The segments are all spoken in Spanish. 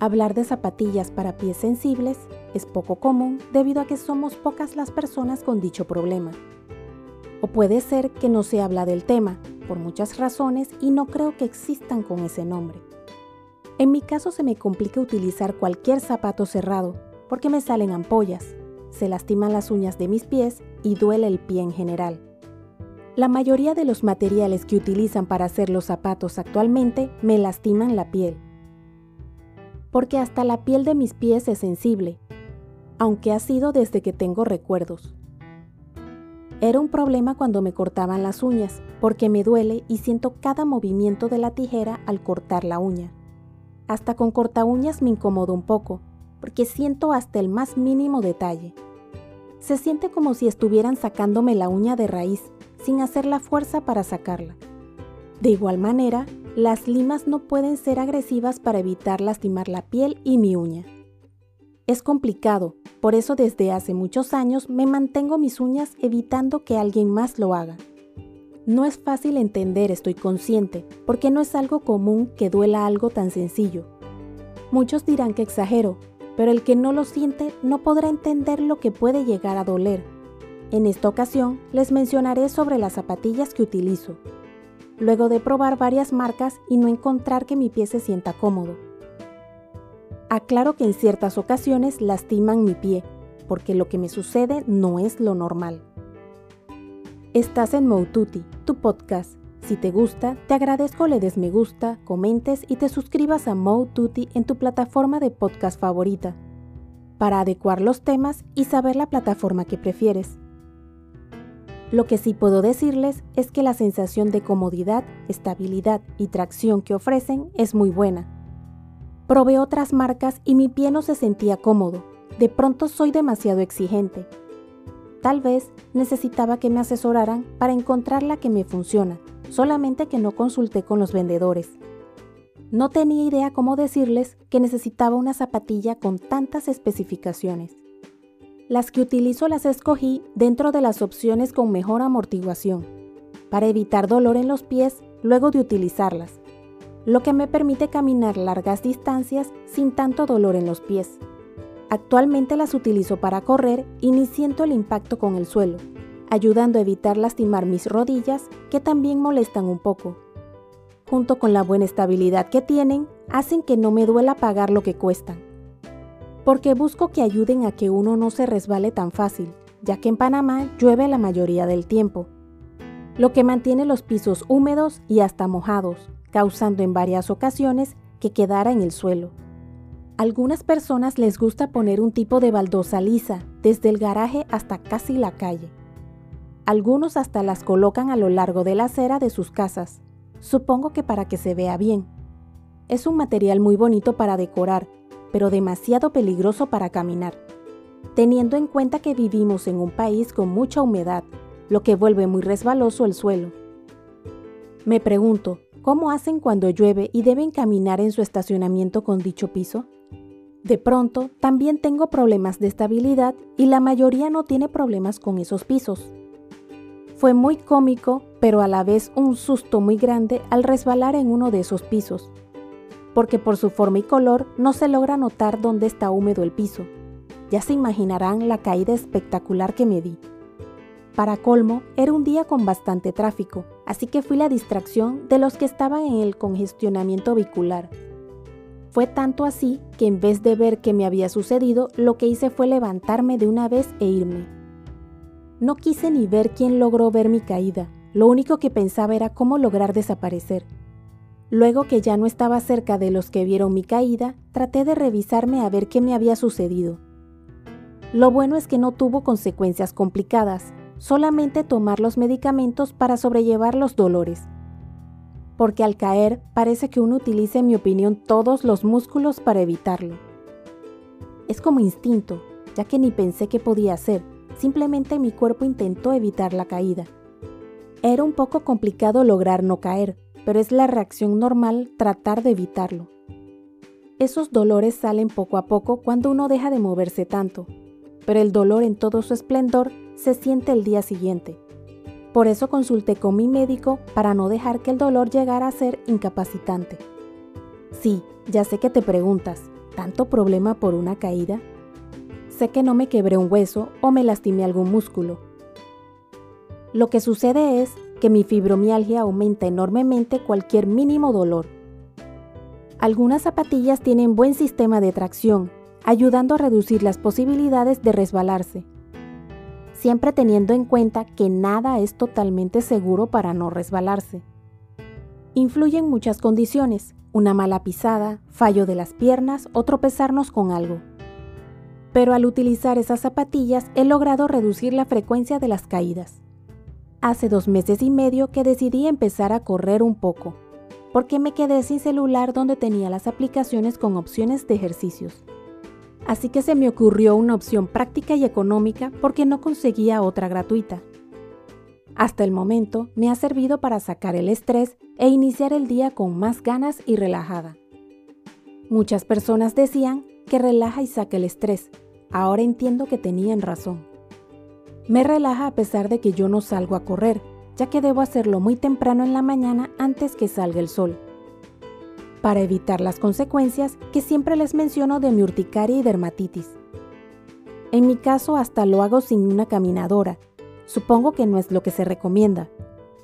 Hablar de zapatillas para pies sensibles es poco común debido a que somos pocas las personas con dicho problema. O puede ser que no se habla del tema, por muchas razones, y no creo que existan con ese nombre. En mi caso se me complica utilizar cualquier zapato cerrado, porque me salen ampollas, se lastiman las uñas de mis pies y duele el pie en general. La mayoría de los materiales que utilizan para hacer los zapatos actualmente me lastiman la piel porque hasta la piel de mis pies es sensible, aunque ha sido desde que tengo recuerdos. Era un problema cuando me cortaban las uñas, porque me duele y siento cada movimiento de la tijera al cortar la uña. Hasta con corta uñas me incomodo un poco, porque siento hasta el más mínimo detalle. Se siente como si estuvieran sacándome la uña de raíz, sin hacer la fuerza para sacarla. De igual manera, las limas no pueden ser agresivas para evitar lastimar la piel y mi uña. Es complicado, por eso desde hace muchos años me mantengo mis uñas evitando que alguien más lo haga. No es fácil entender, estoy consciente, porque no es algo común que duela algo tan sencillo. Muchos dirán que exagero, pero el que no lo siente no podrá entender lo que puede llegar a doler. En esta ocasión les mencionaré sobre las zapatillas que utilizo, luego de probar varias marcas y no encontrar que mi pie se sienta cómodo. Aclaro que en ciertas ocasiones lastiman mi pie, porque lo que me sucede no es lo normal. Estás en Moututi, tu podcast. Si te gusta, te agradezco le des me gusta, comentes y te suscribas a Moututi en tu plataforma de podcast favorita, para adecuar los temas y saber la plataforma que prefieres. Lo que sí puedo decirles es que la sensación de comodidad, estabilidad y tracción que ofrecen es muy buena. Probé otras marcas y mi pie no se sentía cómodo. De pronto soy demasiado exigente. Tal vez necesitaba que me asesoraran para encontrar la que me funciona, solamente que no consulté con los vendedores. No tenía idea cómo decirles que necesitaba una zapatilla con tantas especificaciones. Las que utilizo las escogí dentro de las opciones con mejor amortiguación, para evitar dolor en los pies luego de utilizarlas, lo que me permite caminar largas distancias sin tanto dolor en los pies. Actualmente las utilizo para correr y ni siento el impacto con el suelo, ayudando a evitar lastimar mis rodillas que también molestan un poco. Junto con la buena estabilidad que tienen, hacen que no me duela pagar lo que cuestan porque busco que ayuden a que uno no se resbale tan fácil, ya que en Panamá llueve la mayoría del tiempo, lo que mantiene los pisos húmedos y hasta mojados, causando en varias ocasiones que quedara en el suelo. Algunas personas les gusta poner un tipo de baldosa lisa desde el garaje hasta casi la calle. Algunos hasta las colocan a lo largo de la acera de sus casas, supongo que para que se vea bien. Es un material muy bonito para decorar pero demasiado peligroso para caminar, teniendo en cuenta que vivimos en un país con mucha humedad, lo que vuelve muy resbaloso el suelo. Me pregunto, ¿cómo hacen cuando llueve y deben caminar en su estacionamiento con dicho piso? De pronto, también tengo problemas de estabilidad y la mayoría no tiene problemas con esos pisos. Fue muy cómico, pero a la vez un susto muy grande al resbalar en uno de esos pisos porque por su forma y color no se logra notar dónde está húmedo el piso. Ya se imaginarán la caída espectacular que me di. Para colmo, era un día con bastante tráfico, así que fui la distracción de los que estaban en el congestionamiento vehicular. Fue tanto así que en vez de ver qué me había sucedido, lo que hice fue levantarme de una vez e irme. No quise ni ver quién logró ver mi caída, lo único que pensaba era cómo lograr desaparecer. Luego que ya no estaba cerca de los que vieron mi caída, traté de revisarme a ver qué me había sucedido. Lo bueno es que no tuvo consecuencias complicadas, solamente tomar los medicamentos para sobrellevar los dolores. Porque al caer parece que uno utiliza en mi opinión todos los músculos para evitarlo. Es como instinto, ya que ni pensé qué podía hacer, simplemente mi cuerpo intentó evitar la caída. Era un poco complicado lograr no caer, pero es la reacción normal tratar de evitarlo. Esos dolores salen poco a poco cuando uno deja de moverse tanto, pero el dolor en todo su esplendor se siente el día siguiente. Por eso consulté con mi médico para no dejar que el dolor llegara a ser incapacitante. Sí, ya sé que te preguntas, tanto problema por una caída? Sé que no me quebré un hueso o me lastimé algún músculo. Lo que sucede es que mi fibromialgia aumenta enormemente cualquier mínimo dolor. Algunas zapatillas tienen buen sistema de tracción, ayudando a reducir las posibilidades de resbalarse, siempre teniendo en cuenta que nada es totalmente seguro para no resbalarse. Influyen muchas condiciones, una mala pisada, fallo de las piernas o tropezarnos con algo. Pero al utilizar esas zapatillas he logrado reducir la frecuencia de las caídas. Hace dos meses y medio que decidí empezar a correr un poco, porque me quedé sin celular donde tenía las aplicaciones con opciones de ejercicios. Así que se me ocurrió una opción práctica y económica porque no conseguía otra gratuita. Hasta el momento me ha servido para sacar el estrés e iniciar el día con más ganas y relajada. Muchas personas decían que relaja y saca el estrés. Ahora entiendo que tenían razón. Me relaja a pesar de que yo no salgo a correr, ya que debo hacerlo muy temprano en la mañana antes que salga el sol para evitar las consecuencias que siempre les menciono de mi urticaria y dermatitis. En mi caso hasta lo hago sin una caminadora. Supongo que no es lo que se recomienda,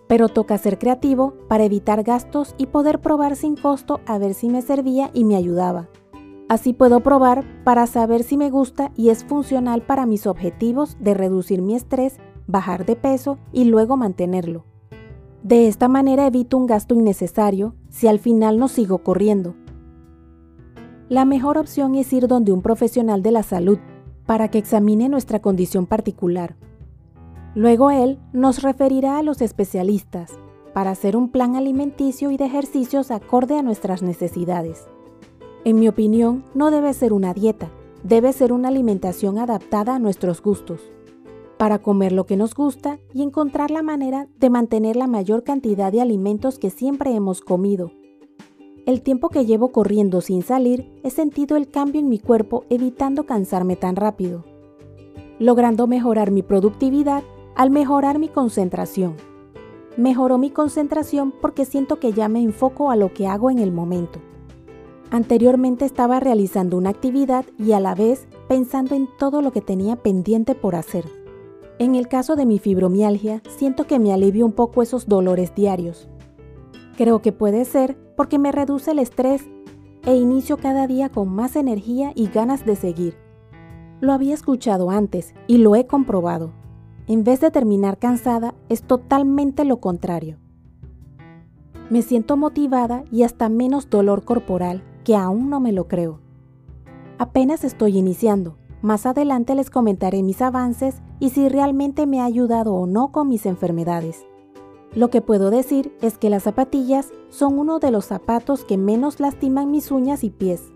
pero toca ser creativo para evitar gastos y poder probar sin costo a ver si me servía y me ayudaba. Así puedo probar para saber si me gusta y es funcional para mis objetivos de reducir mi estrés, bajar de peso y luego mantenerlo. De esta manera evito un gasto innecesario si al final no sigo corriendo. La mejor opción es ir donde un profesional de la salud para que examine nuestra condición particular. Luego él nos referirá a los especialistas para hacer un plan alimenticio y de ejercicios acorde a nuestras necesidades. En mi opinión, no debe ser una dieta, debe ser una alimentación adaptada a nuestros gustos para comer lo que nos gusta y encontrar la manera de mantener la mayor cantidad de alimentos que siempre hemos comido. El tiempo que llevo corriendo sin salir, he sentido el cambio en mi cuerpo evitando cansarme tan rápido, logrando mejorar mi productividad al mejorar mi concentración. Mejoró mi concentración porque siento que ya me enfoco a lo que hago en el momento. Anteriormente estaba realizando una actividad y a la vez pensando en todo lo que tenía pendiente por hacer. En el caso de mi fibromialgia, siento que me alivio un poco esos dolores diarios. Creo que puede ser porque me reduce el estrés e inicio cada día con más energía y ganas de seguir. Lo había escuchado antes y lo he comprobado. En vez de terminar cansada, es totalmente lo contrario. Me siento motivada y hasta menos dolor corporal, aún no me lo creo. Apenas estoy iniciando, más adelante les comentaré mis avances y si realmente me ha ayudado o no con mis enfermedades. Lo que puedo decir es que las zapatillas son uno de los zapatos que menos lastiman mis uñas y pies.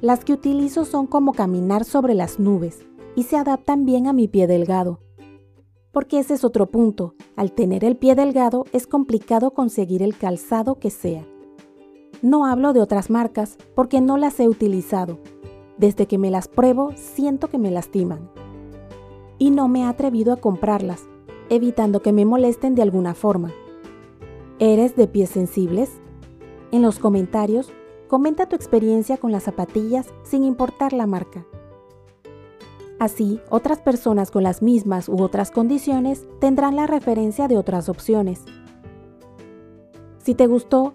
Las que utilizo son como caminar sobre las nubes y se adaptan bien a mi pie delgado. Porque ese es otro punto, al tener el pie delgado es complicado conseguir el calzado que sea. No hablo de otras marcas porque no las he utilizado, desde que me las pruebo siento que me lastiman. Y no me he atrevido a comprarlas, evitando que me molesten de alguna forma. ¿Eres de pies sensibles? En los comentarios, comenta tu experiencia con las zapatillas sin importar la marca. Así, otras personas con las mismas u otras condiciones tendrán la referencia de otras opciones. Si te gustó,